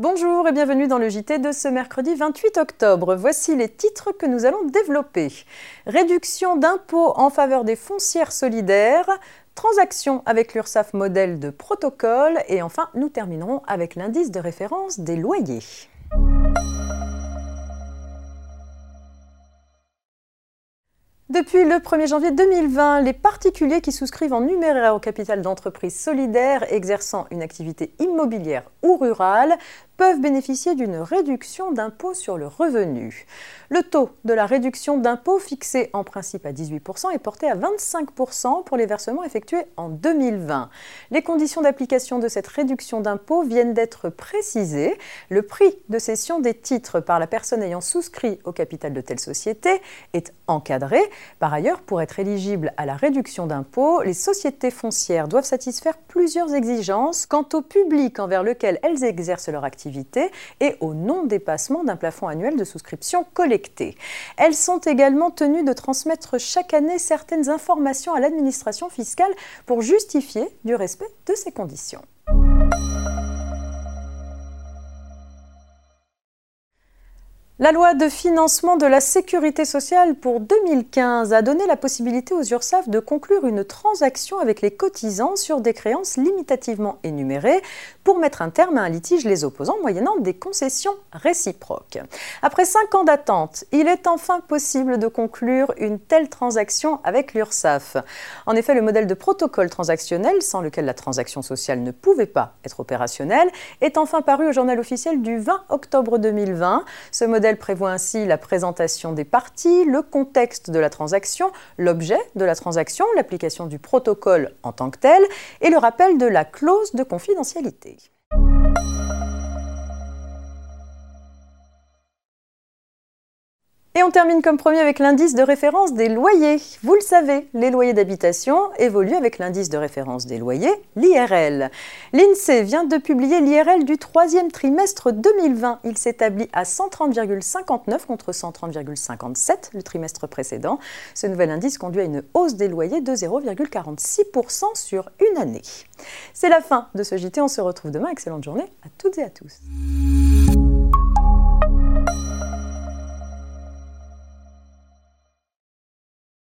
Bonjour et bienvenue dans le JT de ce mercredi 28 octobre. Voici les titres que nous allons développer. Réduction d'impôts en faveur des foncières solidaires, transaction avec l'URSSAF modèle de protocole et enfin nous terminerons avec l'indice de référence des loyers. Depuis le 1er janvier 2020, les particuliers qui souscrivent en numéraire au capital d'entreprises solidaires exerçant une activité immobilière ou rurale peuvent bénéficier d'une réduction d'impôt sur le revenu. Le taux de la réduction d'impôt fixé en principe à 18% est porté à 25% pour les versements effectués en 2020. Les conditions d'application de cette réduction d'impôt viennent d'être précisées. Le prix de cession des titres par la personne ayant souscrit au capital de telle société est encadré. Par ailleurs, pour être éligible à la réduction d'impôt, les sociétés foncières doivent satisfaire plusieurs exigences quant au public envers lequel elles exercent leur activité et au non-dépassement d'un plafond annuel de souscription collectée. Elles sont également tenues de transmettre chaque année certaines informations à l'administration fiscale pour justifier du respect de ces conditions. La loi de financement de la sécurité sociale pour 2015 a donné la possibilité aux URSAF de conclure une transaction avec les cotisants sur des créances limitativement énumérées pour mettre un terme à un litige les opposants moyennant des concessions réciproques. Après cinq ans d'attente, il est enfin possible de conclure une telle transaction avec l'URSSAF. En effet, le modèle de protocole transactionnel, sans lequel la transaction sociale ne pouvait pas être opérationnelle, est enfin paru au journal officiel du 20 octobre 2020. Ce modèle prévoit ainsi la présentation des parties, le contexte de la transaction, l'objet de la transaction, l'application du protocole en tant que tel et le rappel de la clause de confidentialité. Et on termine comme premier avec l'indice de référence des loyers. Vous le savez, les loyers d'habitation évoluent avec l'indice de référence des loyers, l'IRL. L'INSEE vient de publier l'IRL du troisième trimestre 2020. Il s'établit à 130,59 contre 130,57 le trimestre précédent. Ce nouvel indice conduit à une hausse des loyers de 0,46% sur une année. C'est la fin de ce JT. On se retrouve demain. Excellente journée à toutes et à tous.